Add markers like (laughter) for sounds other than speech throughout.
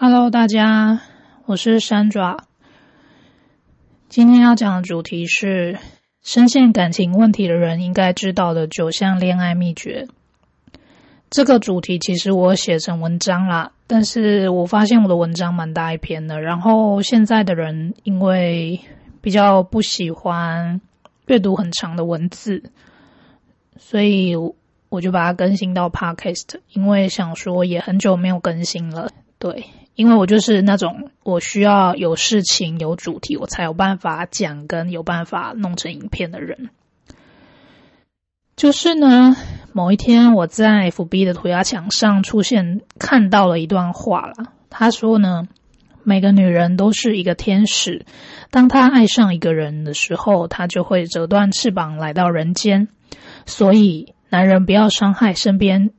Hello，大家，我是山爪。今天要讲的主题是深陷感情问题的人应该知道的九项恋爱秘诀。这个主题其实我写成文章啦，但是我发现我的文章蛮大一篇的，然后现在的人因为比较不喜欢阅读很长的文字，所以我就把它更新到 Podcast，因为想说也很久没有更新了，对。因为我就是那种我需要有事情有主题，我才有办法讲跟有办法弄成影片的人。就是呢，某一天我在 FB 的涂鸦墙上出现，看到了一段话了。他说呢，每个女人都是一个天使，当她爱上一个人的时候，她就会折断翅膀来到人间。所以，男人不要伤害身边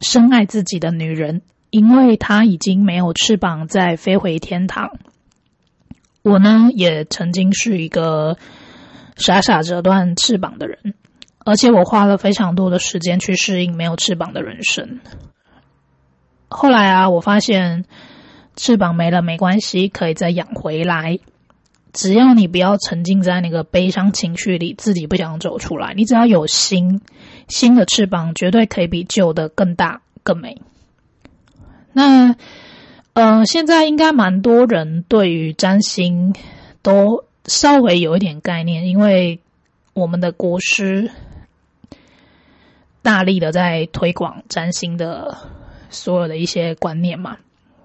深爱自己的女人。因为他已经没有翅膀再飞回天堂，我呢也曾经是一个傻傻折断翅膀的人，而且我花了非常多的时间去适应没有翅膀的人生。后来啊，我发现翅膀没了没关系，可以再养回来。只要你不要沉浸在那个悲伤情绪里，自己不想走出来，你只要有心，新的翅膀绝对可以比旧的更大更美。那，呃，现在应该蛮多人对于占星都稍微有一点概念，因为我们的国师大力的在推广占星的所有的一些观念嘛，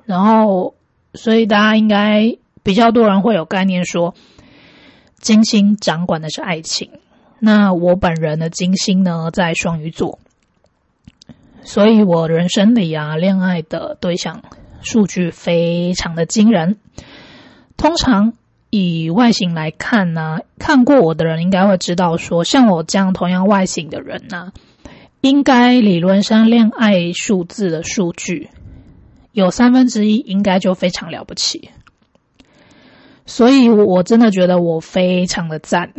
然后，所以大家应该比较多人会有概念说，金星掌管的是爱情。那我本人的金星呢，在双鱼座。所以，我人生里啊，恋爱的对象数据非常的惊人。通常以外形来看呢，看过我的人应该会知道，说像我这样同样外形的人呢，应该理论上恋爱数字的数据有三分之一，应该就非常了不起。所以我真的觉得我非常的赞，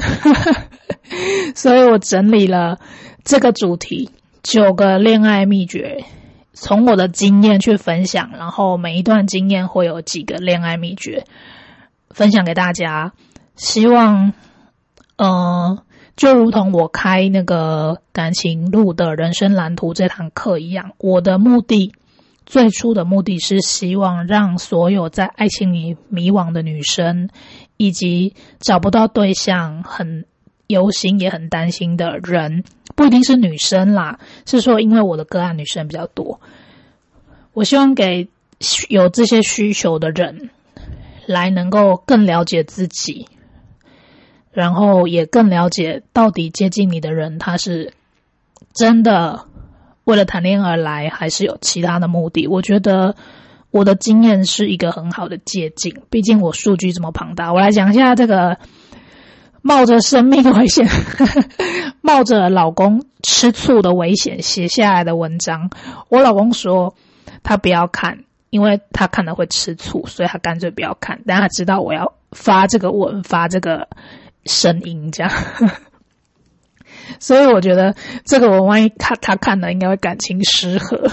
(laughs) 所以我整理了这个主题。九个恋爱秘诀，从我的经验去分享，然后每一段经验会有几个恋爱秘诀分享给大家。希望，呃，就如同我开那个感情路的人生蓝图这堂课一样，我的目的最初的目的是希望让所有在爱情里迷惘的女生，以及找不到对象很忧心也很担心的人。不一定是女生啦，是说因为我的个案女生比较多，我希望给有这些需求的人来能够更了解自己，然后也更了解到底接近你的人他是真的为了谈恋爱而来，还是有其他的目的。我觉得我的经验是一个很好的借鉴，毕竟我数据这么庞大。我来讲一下这个。冒着生命危险，(laughs) 冒着老公吃醋的危险写下来的文章。我老公说他不要看，因为他看了会吃醋，所以他干脆不要看。但他知道我要发这个文，发这个声音，这样。(laughs) 所以我觉得这个文万一看他看了，应该会感情失和。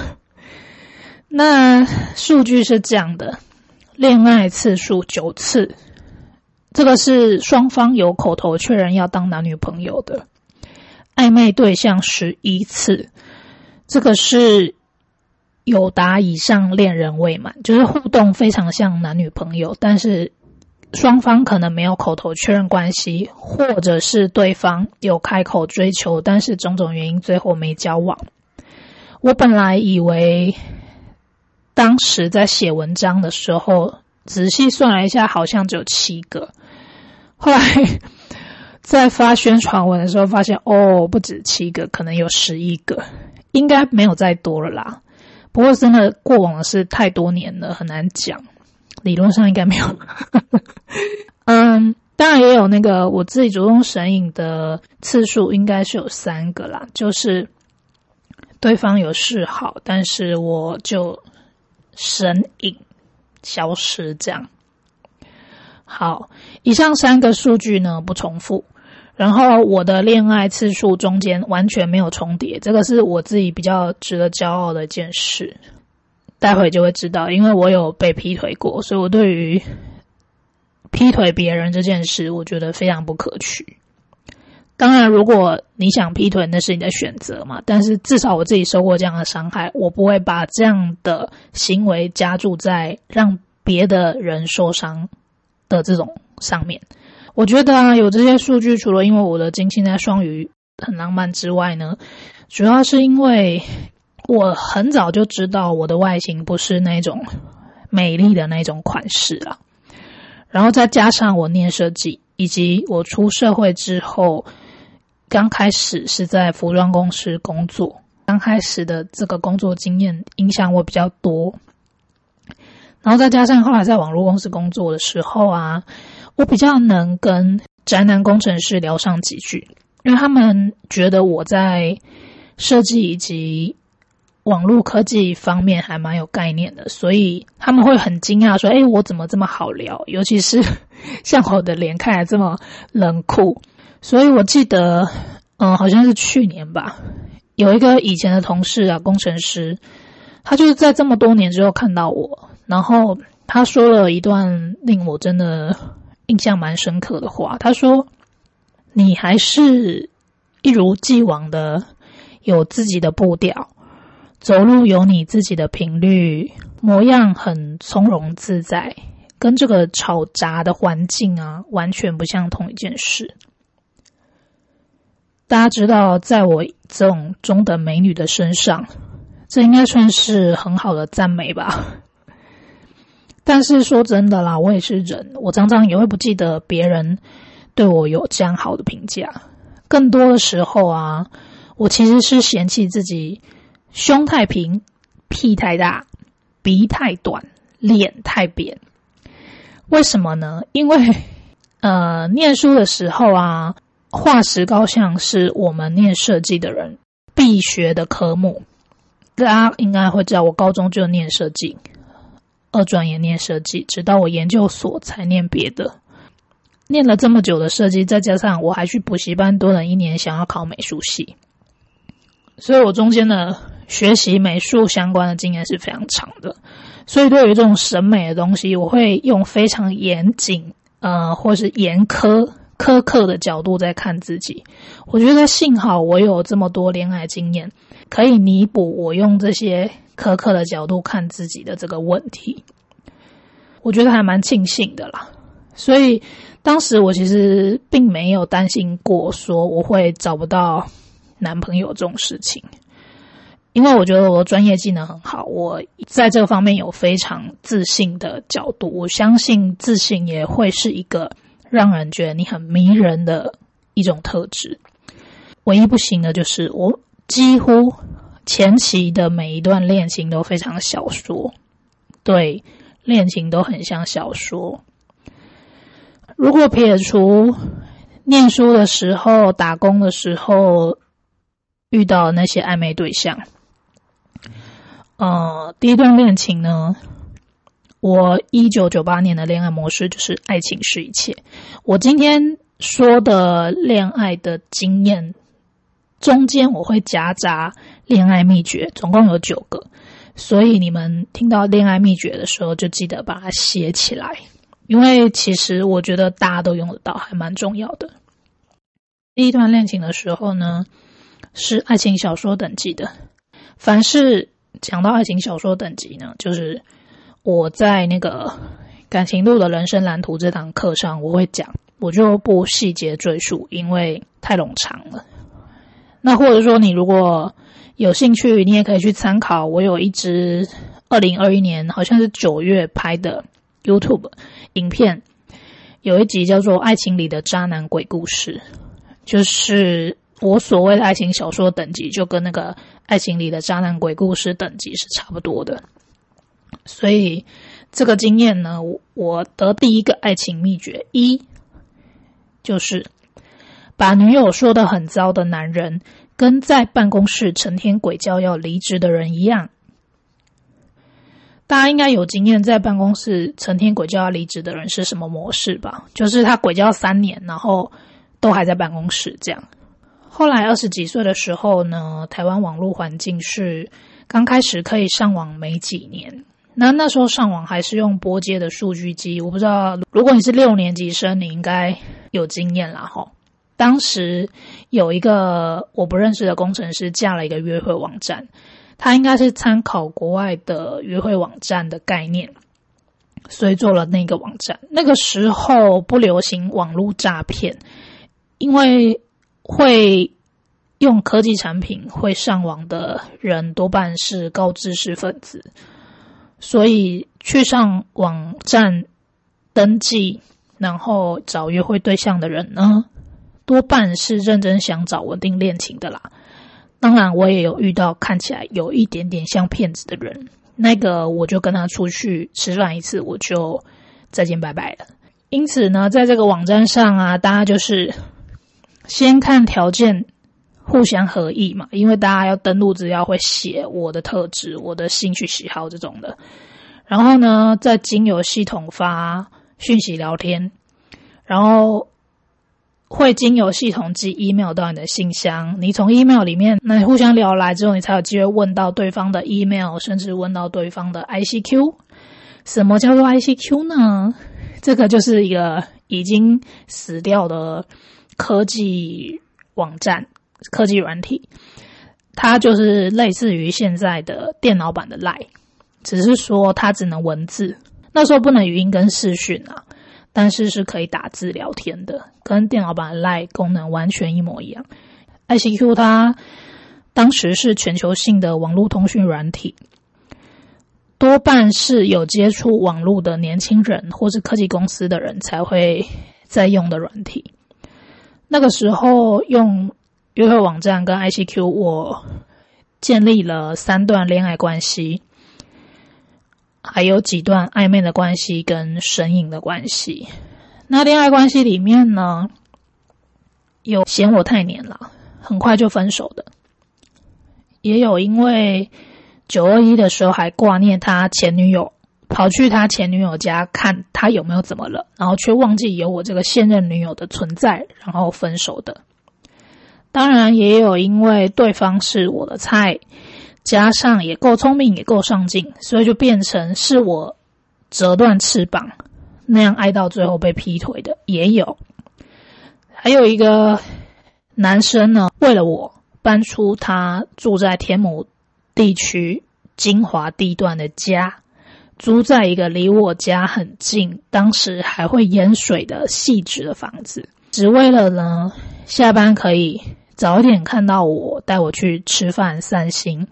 那数据是这样的：恋爱次数九次。这个是双方有口头确认要当男女朋友的暧昧对象十一次，这个是有达以上恋人未满，就是互动非常像男女朋友，但是双方可能没有口头确认关系，或者是对方有开口追求，但是种种原因最后没交往。我本来以为当时在写文章的时候，仔细算了一下，好像只有七个。后来在发宣传文的时候，发现哦，不止七个，可能有十一个，应该没有再多了啦。不过真的过往的是太多年了，很难讲。理论上应该没有。(laughs) 嗯，当然也有那个我自己主动神隐的次数，应该是有三个啦。就是对方有示好，但是我就神隐消失这样。好，以上三个数据呢不重复，然后我的恋爱次数中间完全没有重叠，这个是我自己比较值得骄傲的一件事。待会就会知道，因为我有被劈腿过，所以我对于劈腿别人这件事，我觉得非常不可取。当然，如果你想劈腿，那是你的选择嘛。但是至少我自己受过这样的伤害，我不会把这样的行为加注在让别的人受伤的这种上面。我觉得啊，有这些数据，除了因为我的金星在双鱼很浪漫之外呢，主要是因为我很早就知道我的外形不是那种美丽的那种款式了。然后再加上我念设计，以及我出社会之后。刚开始是在服装公司工作，刚开始的这个工作经验影响我比较多，然后再加上后来在网络公司工作的时候啊，我比较能跟宅男工程师聊上几句，因为他们觉得我在设计以及网络科技方面还蛮有概念的，所以他们会很惊讶说：“哎，我怎么这么好聊？尤其是 (laughs) 像我的脸看起来这么冷酷。”所以我记得，嗯，好像是去年吧，有一个以前的同事啊，工程师，他就是在这么多年之后看到我，然后他说了一段令我真的印象蛮深刻的话。他说：“你还是一如既往的有自己的步调，走路有你自己的频率，模样很从容自在，跟这个吵杂的环境啊，完全不像同一件事。”大家知道，在我这种中等美女的身上，这应该算是很好的赞美吧。但是说真的啦，我也是人，我常常也会不记得别人对我有这样好的评价。更多的时候啊，我其实是嫌弃自己胸太平、屁太大、鼻太短、脸太扁。为什么呢？因为 (laughs) 呃，念书的时候啊。化石高像是我们念设计的人必学的科目，大家应该会知道，我高中就念设计，二专也念设计，直到我研究所才念别的。念了这么久的设计，再加上我还去补习班多了一年，想要考美术系，所以我中间的学习美术相关的经验是非常长的。所以对于这种审美的东西，我会用非常严谨，呃，或是严苛。苛刻的角度在看自己，我觉得幸好我有这么多恋爱经验，可以弥补我用这些苛刻的角度看自己的这个问题。我觉得还蛮庆幸的啦。所以当时我其实并没有担心过说我会找不到男朋友这种事情，因为我觉得我的专业技能很好，我在这个方面有非常自信的角度。我相信自信也会是一个。让人觉得你很迷人的一种特质。唯一不行的就是我几乎前期的每一段恋情都非常小说，对恋情都很像小说。如果撇除念书的时候、打工的时候遇到那些暧昧对象，呃，第一段恋情呢？我一九九八年的恋爱模式就是爱情是一切。我今天说的恋爱的经验中间，我会夹杂恋爱秘诀，总共有九个。所以你们听到恋爱秘诀的时候，就记得把它写起来，因为其实我觉得大家都用得到，还蛮重要的。第一段恋情的时候呢，是爱情小说等级的。凡是讲到爱情小说等级呢，就是。我在那个感情路的人生蓝图这堂课上，我会讲，我就不细节赘述，因为太冗长了。那或者说，你如果有兴趣，你也可以去参考。我有一支二零二一年好像是九月拍的 YouTube 影片，有一集叫做《爱情里的渣男鬼故事》，就是我所谓的爱情小说等级，就跟那个爱情里的渣男鬼故事等级是差不多的。所以，这个经验呢，我的第一个爱情秘诀一，就是把女友说的很糟的男人，跟在办公室成天鬼叫要离职的人一样。大家应该有经验，在办公室成天鬼叫要离职的人是什么模式吧？就是他鬼叫三年，然后都还在办公室这样。后来二十几岁的时候呢，台湾网络环境是。刚开始可以上网没几年，那那时候上网还是用拨接的数据机。我不知道，如果你是六年级生，你应该有经验啦哈。当时有一个我不认识的工程师架了一个约会网站，他应该是参考国外的约会网站的概念，所以做了那个网站。那个时候不流行网络诈骗，因为会。用科技产品会上网的人多半是高知识分子，所以去上网站登记，然后找约会对象的人呢，多半是认真想找稳定恋情的啦。当然，我也有遇到看起来有一点点像骗子的人，那个我就跟他出去吃饭一次，我就再见拜拜了。因此呢，在这个网站上啊，大家就是先看条件。互相合意嘛，因为大家要登录资料会写我的特质、我的兴趣喜好这种的，然后呢，再经由系统发讯息聊天，然后会经由系统寄 email 到你的信箱，你从 email 里面那互相聊来之后，你才有机会问到对方的 email，甚至问到对方的 ICQ。什么叫做 ICQ 呢？这个就是一个已经死掉的科技网站。科技软体，它就是类似于现在的电脑版的 Line，只是说它只能文字，那时候不能语音跟视讯啊，但是是可以打字聊天的，跟电脑版的 Line 功能完全一模一样。ICQ 它当时是全球性的网络通讯软体，多半是有接触网络的年轻人或是科技公司的人才会在用的软体。那个时候用。约会网站跟 ICQ，我建立了三段恋爱关系，还有几段暧昧的关系跟神隐的关系。那恋爱关系里面呢，有嫌我太黏了，很快就分手的；也有因为九二一的时候还挂念他前女友，跑去他前女友家看他有没有怎么了，然后却忘记有我这个现任女友的存在，然后分手的。当然也有，因为对方是我的菜，加上也够聪明，也够上进，所以就变成是我折断翅膀那样爱到最后被劈腿的也有。还有一个男生呢，为了我搬出他住在天母地区精华地段的家，租在一个离我家很近，当时还会淹水的细致的房子，只为了呢下班可以。早点看到我，带我去吃饭散心。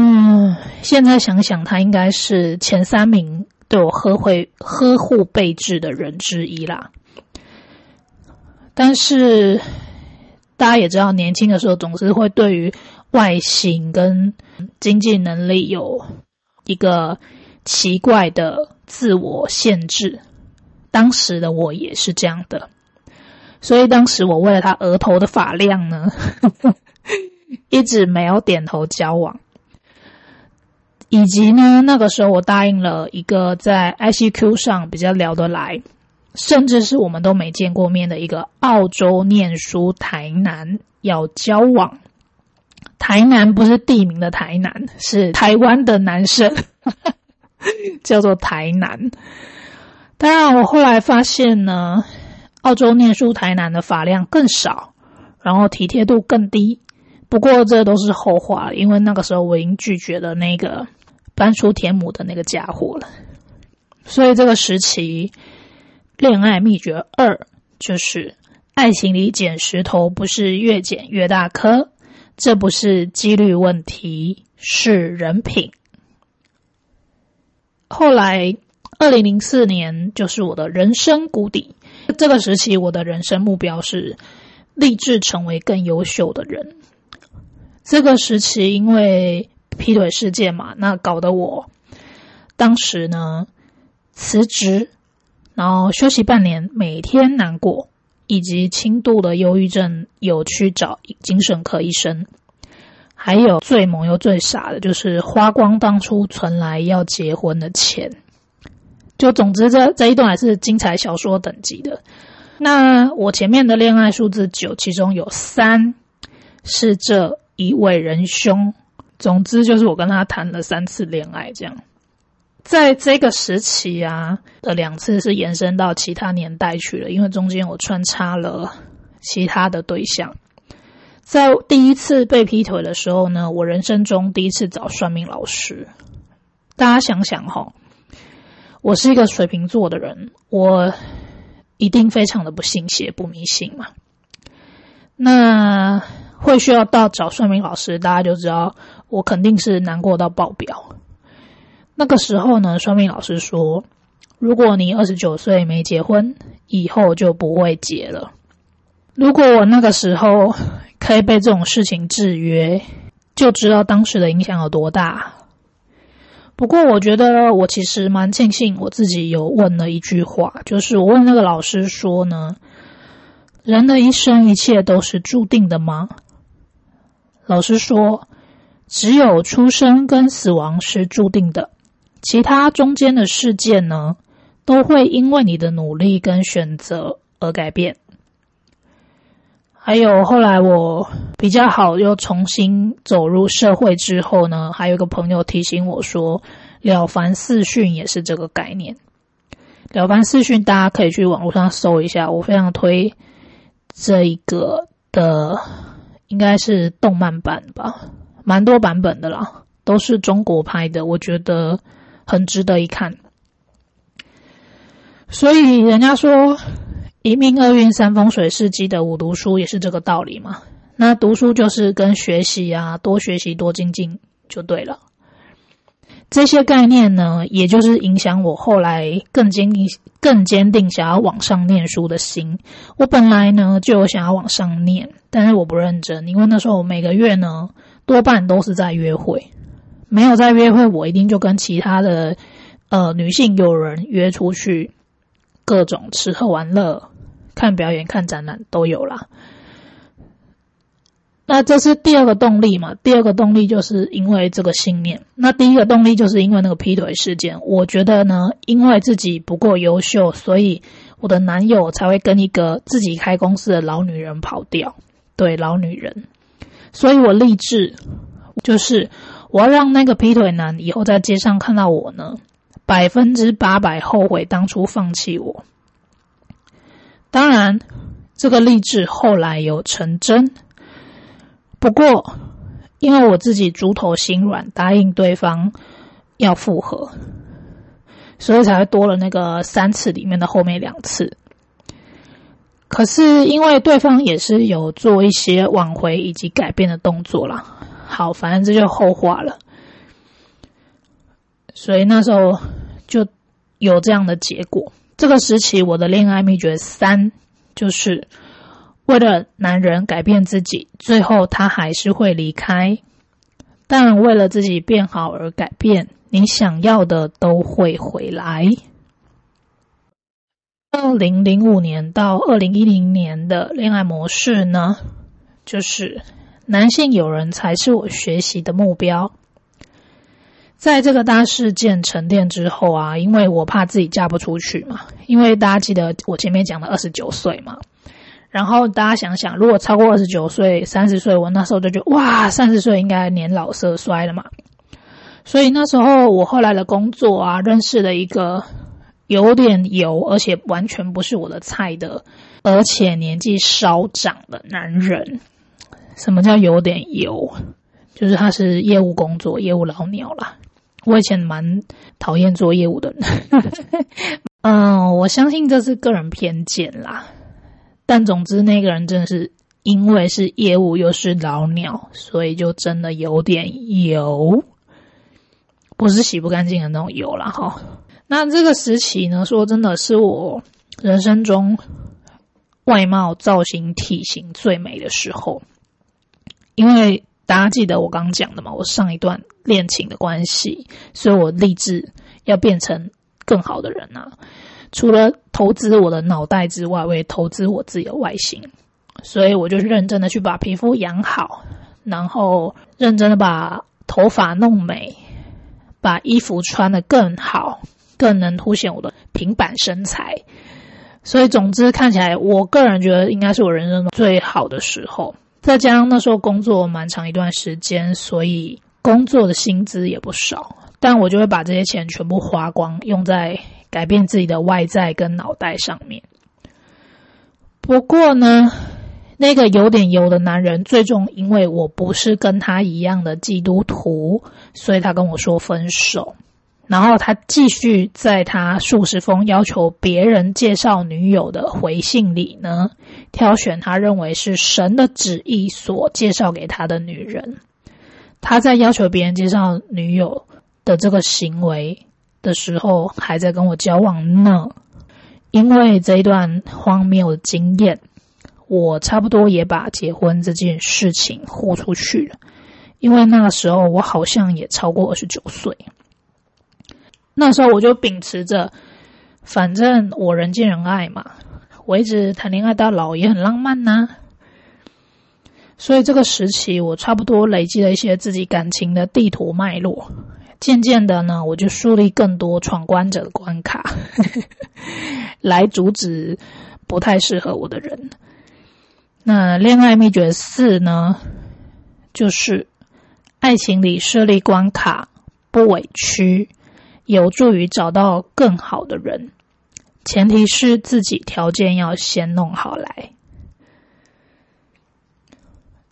嗯，现在想想，他应该是前三名对我呵会呵护备至的人之一啦。但是大家也知道，年轻的时候总是会对于外形跟经济能力有一个奇怪的自我限制。当时的我也是这样的。所以当时我为了他额头的发量呢，(laughs) 一直没有点头交往，以及呢，那个时候我答应了一个在 ICQ 上比较聊得来，甚至是我们都没见过面的一个澳洲念书台南要交往。台南不是地名的台南，是台湾的男生，(laughs) 叫做台南。当然，我后来发现呢。澳洲念书台南的发量更少，然后体贴度更低。不过这都是后话，因为那个时候我已经拒绝了那个搬出田母的那个家伙了。所以这个时期，恋爱秘诀二就是：爱情里捡石头不是越捡越大颗，这不是几率问题，是人品。后来，二零零四年就是我的人生谷底。这个时期，我的人生目标是立志成为更优秀的人。这个时期，因为劈腿事件嘛，那搞得我当时呢辞职，然后休息半年，每天难过，以及轻度的忧郁症，有去找精神科医生。还有最猛又最傻的，就是花光当初存来要结婚的钱。就总之，这这一段还是精彩小说等级的。那我前面的恋爱数字九，其中有三是这一位仁兄总之就是我跟他谈了三次恋爱，这样。在这个时期啊的两次是延伸到其他年代去了，因为中间我穿插了其他的对象。在第一次被劈腿的时候呢，我人生中第一次找算命老师。大家想想哈，我是一个水瓶座的人，我一定非常的不信邪不迷信嘛。那会需要到找算命老师，大家就知道我肯定是难过到爆表。那个时候呢，算命老师说，如果你二十九岁没结婚，以后就不会结了。如果我那个时候可以被这种事情制约，就知道当时的影响有多大。不过，我觉得我其实蛮庆幸我自己有问了一句话，就是我问那个老师说呢，人的一生一切都是注定的吗？老师说，只有出生跟死亡是注定的。其他中间的事件呢，都会因为你的努力跟选择而改变。还有后来我比较好，又重新走入社会之后呢，还有一个朋友提醒我说，了凡四训也是这个概念。了凡四训大家可以去网络上搜一下，我非常推这一个的，应该是动漫版吧，蛮多版本的啦，都是中国拍的，我觉得。很值得一看，所以人家说一命二运三风水是积的五读书也是这个道理嘛。那读书就是跟学习啊，多学习多精进就对了。这些概念呢，也就是影响我后来更坚定、更坚定想要往上念书的心。我本来呢就有想要往上念，但是我不认真，因为那时候我每个月呢多半都是在约会。没有在约会，我一定就跟其他的呃女性友人约出去，各种吃喝玩乐、看表演、看展览都有啦。那这是第二个动力嘛？第二个动力就是因为这个信念。那第一个动力就是因为那个劈腿事件。我觉得呢，因为自己不够优秀，所以我的男友才会跟一个自己开公司的老女人跑掉。对，老女人。所以我立志就是。我要让那个劈腿男以后在街上看到我呢，百分之八百后悔当初放弃我。当然，这个励志后来有成真。不过，因为我自己猪头心软，答应对方要复合，所以才会多了那个三次里面的后面两次。可是，因为对方也是有做一些挽回以及改变的动作啦。好，反正这就后话了。所以那时候就有这样的结果。这个时期，我的恋爱秘诀三就是为了男人改变自己，最后他还是会离开。但为了自己变好而改变，你想要的都会回来。二零零五年到二零一零年的恋爱模式呢，就是。男性友人才是我学习的目标。在这个大事件沉淀之后啊，因为我怕自己嫁不出去嘛，因为大家记得我前面讲的二十九岁嘛。然后大家想想，如果超过二十九岁、三十岁，我那时候就觉得哇，三十岁应该年老色衰了嘛。所以那时候我后来的工作啊，认识了一个有点油，而且完全不是我的菜的，而且年纪稍长的男人。什么叫有点油？就是他是业务工作，业务老鸟啦。我以前蛮讨厌做业务的人。(laughs) 嗯，我相信这是个人偏见啦。但总之，那个人真的是因为是业务又是老鸟，所以就真的有点油，不是洗不干净的那种油了哈。那这个时期呢，说真的是我人生中外貌、造型、体型最美的时候。因为大家记得我刚刚讲的嘛，我上一段恋情的关系，所以我立志要变成更好的人啊！除了投资我的脑袋之外，我也投资我自己的外形，所以我就认真的去把皮肤养好，然后认真的把头发弄美，把衣服穿的更好，更能凸显我的平板身材。所以总之看起来，我个人觉得应该是我人生中最好的时候。再加上那时候工作蛮长一段时间，所以工作的薪资也不少，但我就会把这些钱全部花光，用在改变自己的外在跟脑袋上面。不过呢，那个有点油的男人，最终因为我不是跟他一样的基督徒，所以他跟我说分手。然后他继续在他数十封要求别人介绍女友的回信里呢，挑选他认为是神的旨意所介绍给他的女人。他在要求别人介绍女友的这个行为的时候，还在跟我交往呢。因为这一段荒谬的经验，我差不多也把结婚这件事情豁出去了。因为那个时候我好像也超过二十九岁。那时候我就秉持着，反正我人见人爱嘛，我一直谈恋爱到老也很浪漫呐。所以这个时期，我差不多累积了一些自己感情的地图脉络。渐渐的呢，我就树立更多闯关者的关卡，(laughs) 来阻止不太适合我的人。那恋爱秘诀四呢，就是爱情里设立关卡，不委屈。有助于找到更好的人，前提是自己条件要先弄好来。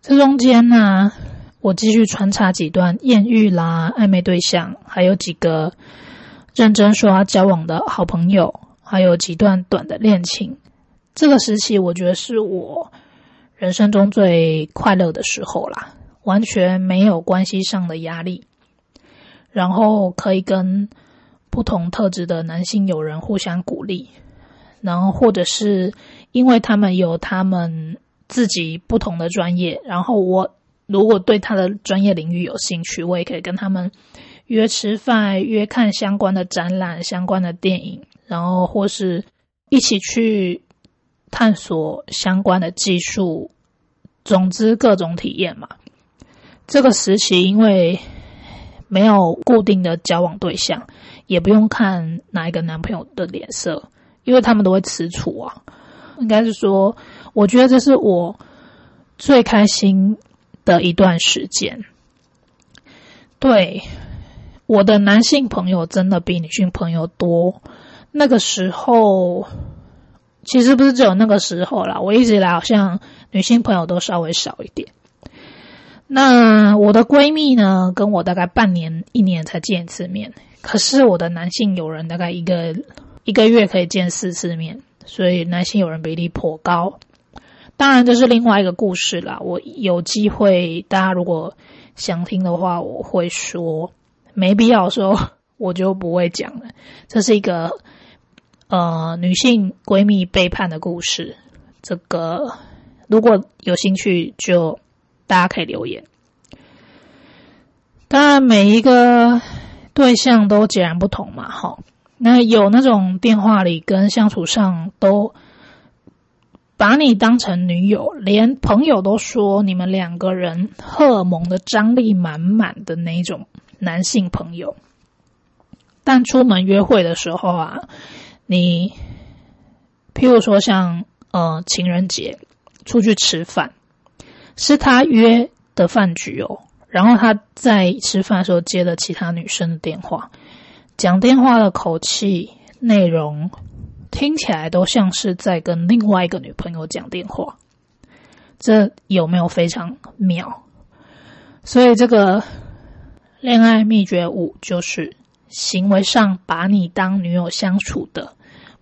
这中间呢，我继续穿插几段艳遇啦、暧昧对象，还有几个认真说交往的好朋友，还有几段短的恋情。这个时期，我觉得是我人生中最快乐的时候啦，完全没有关系上的压力，然后可以跟。不同特质的男性友人互相鼓励，然后或者是因为他们有他们自己不同的专业，然后我如果对他的专业领域有兴趣，我也可以跟他们约吃饭、约看相关的展览、相关的电影，然后或是一起去探索相关的技术，总之各种体验嘛。这个时期因为没有固定的交往对象。也不用看哪一个男朋友的脸色，因为他们都会吃醋啊。应该是说，我觉得这是我最开心的一段时间。对，我的男性朋友真的比女性朋友多。那个时候，其实不是只有那个时候啦，我一直以来好像女性朋友都稍微少一点。那我的闺蜜呢，跟我大概半年、一年才见一次面。可是我的男性友人大概一个一个月可以见四次面，所以男性友人比例颇高。当然这是另外一个故事啦。我有机会，大家如果想听的话，我会说；没必要说，(laughs) 我就不会讲了。这是一个呃女性闺蜜背叛的故事。这个如果有兴趣，就大家可以留言。当然每一个。对象都截然不同嘛，哈，那有那种电话里跟相处上都把你当成女友，连朋友都说你们两个人荷尔蒙的张力满满的那种男性朋友，但出门约会的时候啊，你譬如说像呃情人节出去吃饭，是他约的饭局哦。然后他在吃饭的时候接了其他女生的电话，讲电话的口气、内容听起来都像是在跟另外一个女朋友讲电话，这有没有非常妙？所以这个恋爱秘诀五就是行为上把你当女友相处的，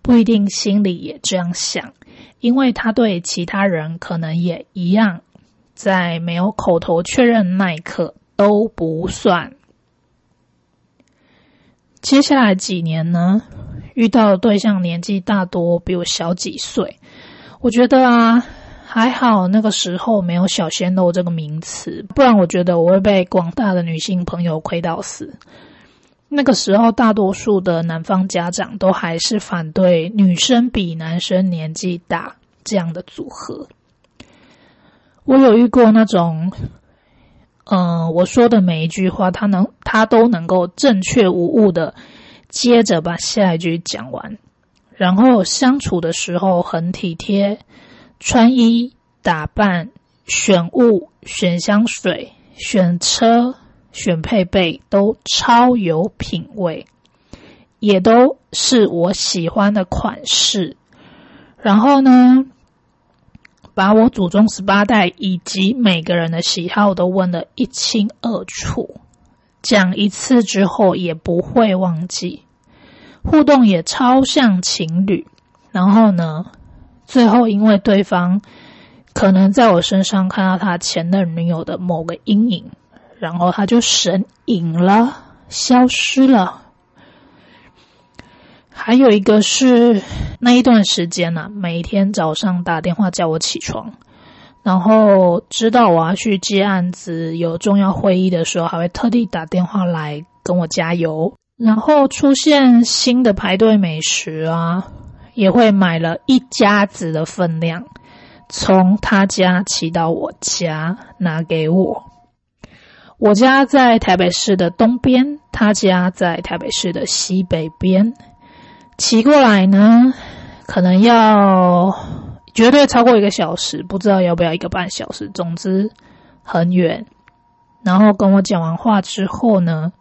不一定心里也这样想，因为他对其他人可能也一样。在没有口头确认那一刻都不算。接下来几年呢，遇到的对象年纪大多比我小几岁，我觉得啊，还好那个时候没有“小鲜肉”这个名词，不然我觉得我会被广大的女性朋友亏到死。那个时候，大多数的男方家长都还是反对女生比男生年纪大这样的组合。我有遇过那种，嗯，我说的每一句话，他能，他都能够正确无误的接着把下一句讲完，然后相处的时候很体贴，穿衣打扮、选物、选香水、选车、选配备都超有品味，也都是我喜欢的款式。然后呢，把我祖宗十八代以及每个人的喜好都问得一清二楚，讲一次之后也不会忘记，互动也超像情侣。然后呢，最后因为对方可能在我身上看到他前任女友的某个阴影，然后他就神隐了，消失了。还有一个是那一段时间呢，每天早上打电话叫我起床，然后知道我要去接案子、有重要会议的时候，还会特地打电话来跟我加油。然后出现新的排队美食啊，也会买了一家子的分量，从他家骑到我家拿给我。我家在台北市的东边，他家在台北市的西北边。骑过来呢，可能要绝对超过一个小时，不知道要不要一个半小时。总之很远。然后跟我讲完话之后呢，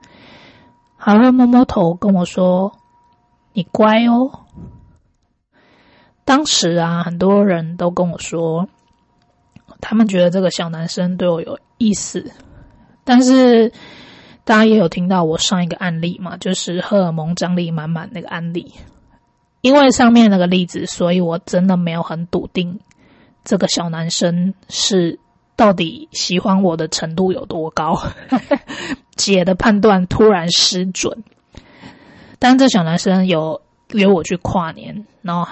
还会摸摸头跟我说：“你乖哦。”当时啊，很多人都跟我说，他们觉得这个小男生对我有意思。但是大家也有听到我上一个案例嘛，就是荷尔蒙张力满满那个案例。因为上面那个例子，所以我真的没有很笃定这个小男生是到底喜欢我的程度有多高。(laughs) 姐的判断突然失准，但这小男生有约我去跨年，然后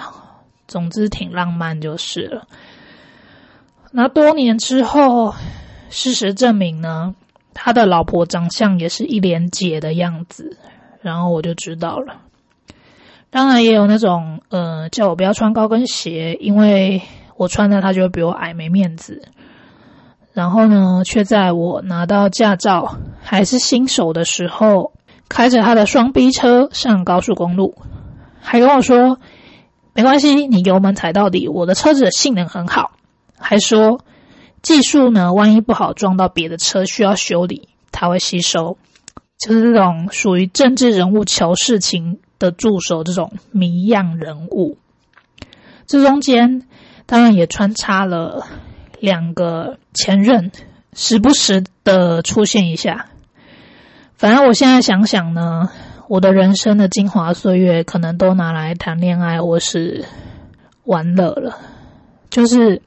总之挺浪漫就是了。那多年之后，事实证明呢，他的老婆长相也是一脸姐的样子，然后我就知道了。当然也有那种，呃，叫我不要穿高跟鞋，因为我穿了他就会比我矮，没面子。然后呢，却在我拿到驾照还是新手的时候，开着他的双 B 车上高速公路，还跟我说没关系，你油门踩到底，我的车子性能很好。还说技术呢，万一不好撞到别的车需要修理，他会吸收。就是这种属于政治人物求事情。的助手这种谜样人物，这中间当然也穿插了两个前任，时不时的出现一下。反正我现在想想呢，我的人生的精华岁月可能都拿来谈恋爱或是玩乐了，就是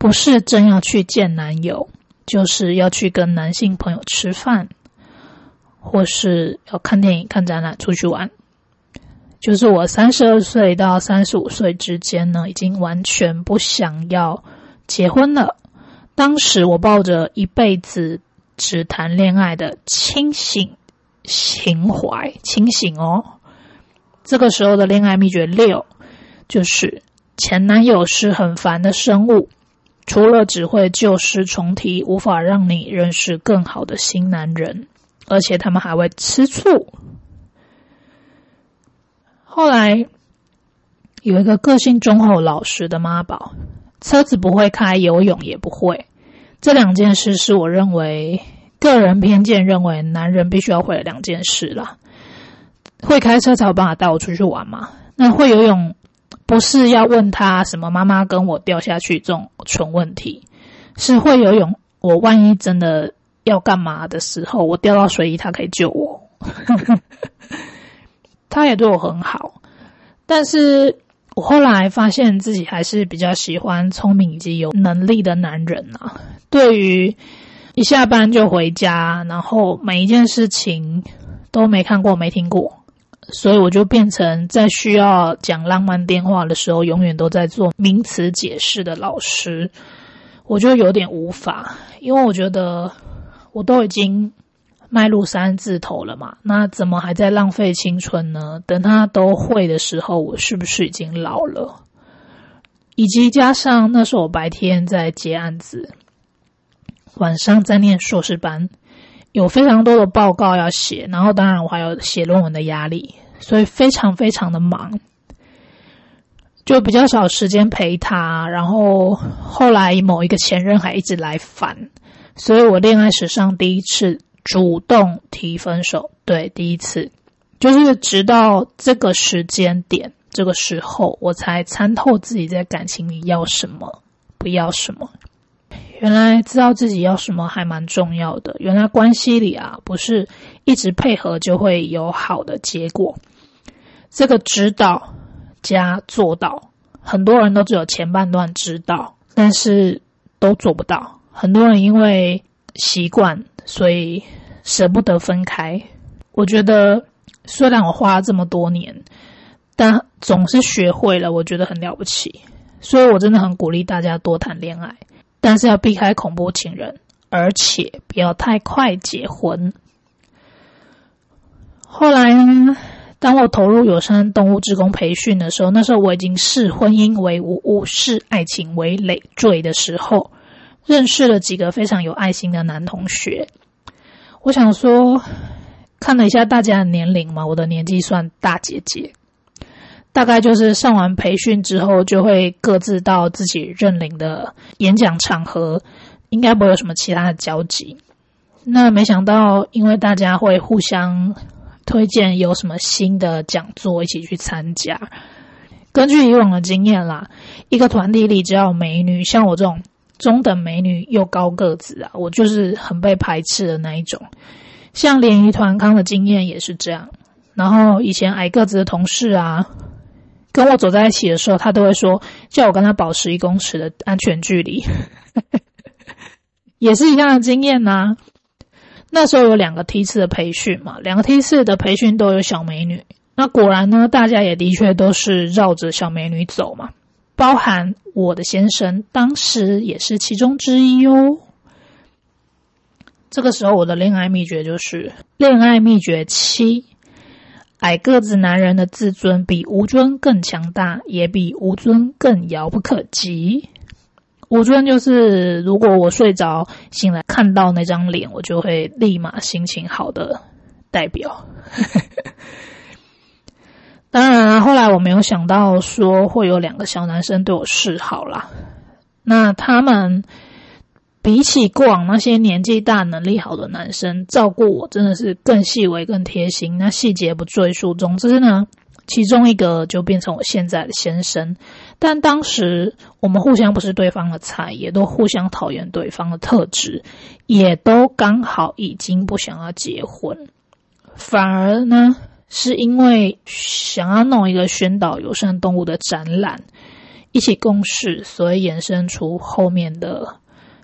不是真要去见男友，就是要去跟男性朋友吃饭，或是要看电影、看展览、出去玩。就是我三十二岁到三十五岁之间呢，已经完全不想要结婚了。当时我抱着一辈子只谈恋爱的清醒情怀，清醒哦。这个时候的恋爱秘诀六，就是前男友是很烦的生物，除了只会旧事重提，无法让你认识更好的新男人，而且他们还会吃醋。后来有一个个性忠厚老实的妈宝，车子不会开，游泳也不会。这两件事是我认为个人偏见认为男人必须要会的两件事了。会开车才有办法带我出去玩嘛？那会游泳不是要问他什么妈妈跟我掉下去这种蠢问题，是会游泳。我万一真的要干嘛的时候，我掉到水里，他可以救我。(laughs) 他也对我很好，但是我后来发现自己还是比较喜欢聪明以及有能力的男人啊。对于一下班就回家，然后每一件事情都没看过、没听过，所以我就变成在需要讲浪漫电话的时候，永远都在做名词解释的老师。我就有点无法，因为我觉得我都已经。迈入三字头了嘛？那怎么还在浪费青春呢？等他都会的时候，我是不是已经老了？以及加上那时候我白天在接案子，晚上在念硕士班，有非常多的报告要写，然后当然我还有写论文的压力，所以非常非常的忙，就比较少时间陪他。然后后来某一个前任还一直来烦，所以我恋爱史上第一次。主动提分手，对，第一次，就是直到这个时间点，这个时候，我才参透自己在感情里要什么，不要什么。原来知道自己要什么还蛮重要的。原来关系里啊，不是一直配合就会有好的结果。这个知道加做到，很多人都只有前半段知道，但是都做不到。很多人因为习惯，所以舍不得分开。我觉得，虽然我花了这么多年，但总是学会了，我觉得很了不起。所以我真的很鼓励大家多谈恋爱。但是要避开恐怖情人，而且不要太快结婚。后来呢，当我投入友善动物职工培训的时候，那时候我已经视婚姻为无物，视爱情为累赘的时候，认识了几个非常有爱心的男同学。我想说，看了一下大家的年龄嘛，我的年纪算大姐姐。大概就是上完培训之后，就会各自到自己认领的演讲场合，应该不会有什么其他的交集。那没想到，因为大家会互相推荐有什么新的讲座，一起去参加。根据以往的经验啦，一个团体里只要有美女，像我这种中等美女又高个子啊，我就是很被排斥的那一种。像联谊团康的经验也是这样。然后以前矮个子的同事啊。跟我走在一起的时候，他都会说叫我跟他保持一公尺的安全距离，(laughs) 也是一样的经验呐。那时候有两个梯次的培训嘛，两个梯次的培训都有小美女。那果然呢，大家也的确都是绕着小美女走嘛，包含我的先生，当时也是其中之一哦。这个时候，我的恋爱秘诀就是恋爱秘诀七。矮个子男人的自尊比吴尊更强大，也比吴尊更遥不可及。吴尊就是，如果我睡着醒来看到那张脸，我就会立马心情好的代表。(laughs) 当然，后来我没有想到说会有两个小男生对我示好啦。那他们。比起过往那些年纪大、能力好的男生，照顾我真的是更细微、更贴心。那细节不赘述。总之呢，其中一个就变成我现在的先生。但当时我们互相不是对方的菜，也都互相讨厌对方的特质，也都刚好已经不想要结婚。反而呢，是因为想要弄一个宣导友善动物的展览，一起共事，所以衍生出后面的。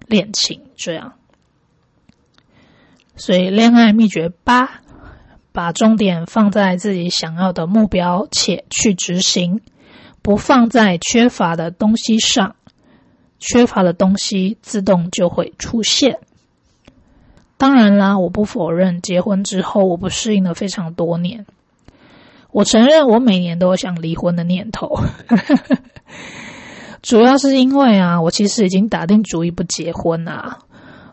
恋情这样，所以恋爱秘诀八：把重点放在自己想要的目标，且去执行，不放在缺乏的东西上，缺乏的东西自动就会出现。当然啦，我不否认结婚之后我不适应了非常多年，我承认我每年都有想离婚的念头。(laughs) 主要是因为啊，我其实已经打定主意不结婚啊，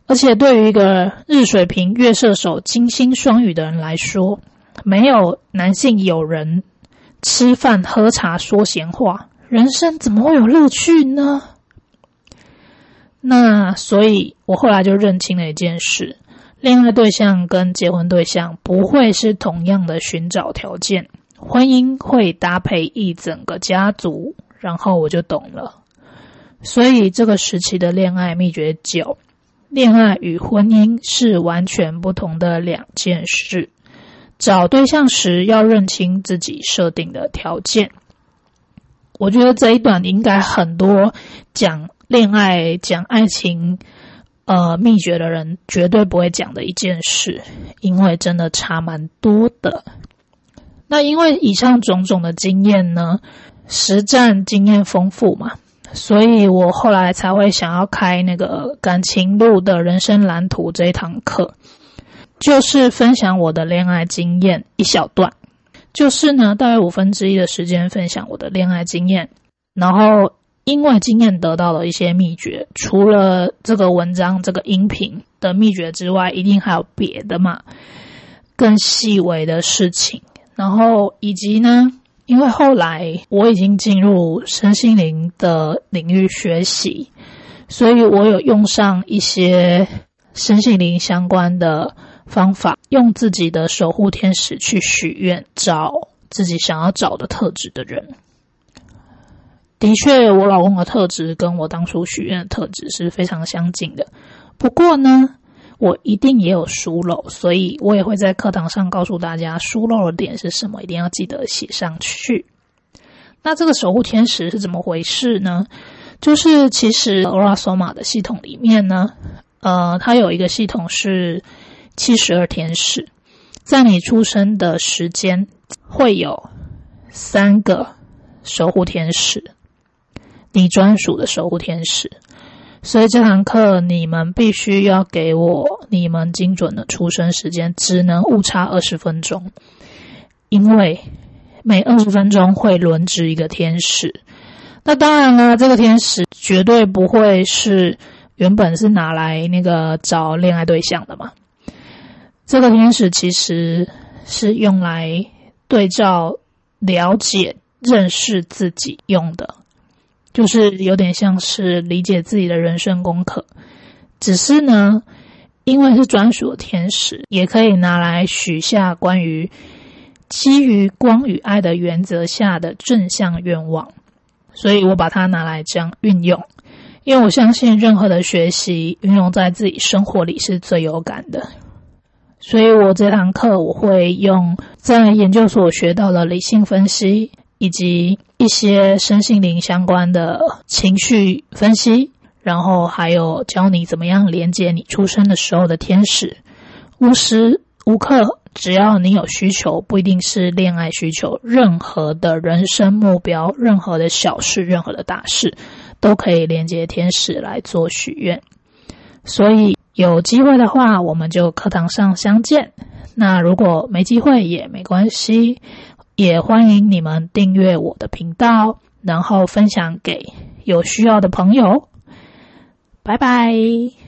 而且对于一个日水瓶、月射手、金星双鱼的人来说，没有男性友人吃饭、喝茶、说闲话，人生怎么会有乐趣呢？那所以，我后来就认清了一件事：恋爱对象跟结婚对象不会是同样的寻找条件，婚姻会搭配一整个家族。然后我就懂了。所以这个时期的恋爱秘诀九：恋爱与婚姻是完全不同的两件事。找对象时要认清自己设定的条件。我觉得这一段应该很多讲恋爱、讲爱情，呃，秘诀的人绝对不会讲的一件事，因为真的差蛮多的。那因为以上种种的经验呢，实战经验丰富嘛。所以我后来才会想要开那个感情路的人生蓝图这一堂课，就是分享我的恋爱经验一小段，就是呢大约五分之一的时间分享我的恋爱经验，然后因为经验得到了一些秘诀，除了这个文章这个音频的秘诀之外，一定还有别的嘛，更细微的事情，然后以及呢。因为后来我已经进入身心灵的领域学习，所以我有用上一些身心灵相关的方法，用自己的守护天使去许愿，找自己想要找的特质的人。的确，我老公的特质跟我当初许愿的特质是非常相近的。不过呢，我一定也有疏漏，所以我也会在课堂上告诉大家疏漏的点是什么，一定要记得写上去。那这个守护天使是怎么回事呢？就是其实 Orasoma 的系统里面呢，呃，它有一个系统是七十二天使，在你出生的时间会有三个守护天使，你专属的守护天使。所以这堂课你们必须要给我你们精准的出生时间，只能误差二十分钟，因为每二十分钟会轮值一个天使。那当然了，这个天使绝对不会是原本是拿来那个找恋爱对象的嘛。这个天使其实是用来对照、了解、认识自己用的，就是有点像是理解自己的人生功课。只是呢，因为是专属的天使，也可以拿来许下关于基于光与爱的原则下的正向愿望。所以我把它拿来这样运用，因为我相信任何的学习运用在自己生活里是最有感的。所以我这堂课我会用在研究所学到的理性分析，以及一些身心灵相关的情绪分析，然后还有教你怎么样连接你出生的时候的天使，无时无刻。只要你有需求，不一定是恋爱需求，任何的人生目标，任何的小事，任何的大事，都可以连接天使来做许愿。所以有机会的话，我们就课堂上相见。那如果没机会也没关系，也欢迎你们订阅我的频道，然后分享给有需要的朋友。拜拜。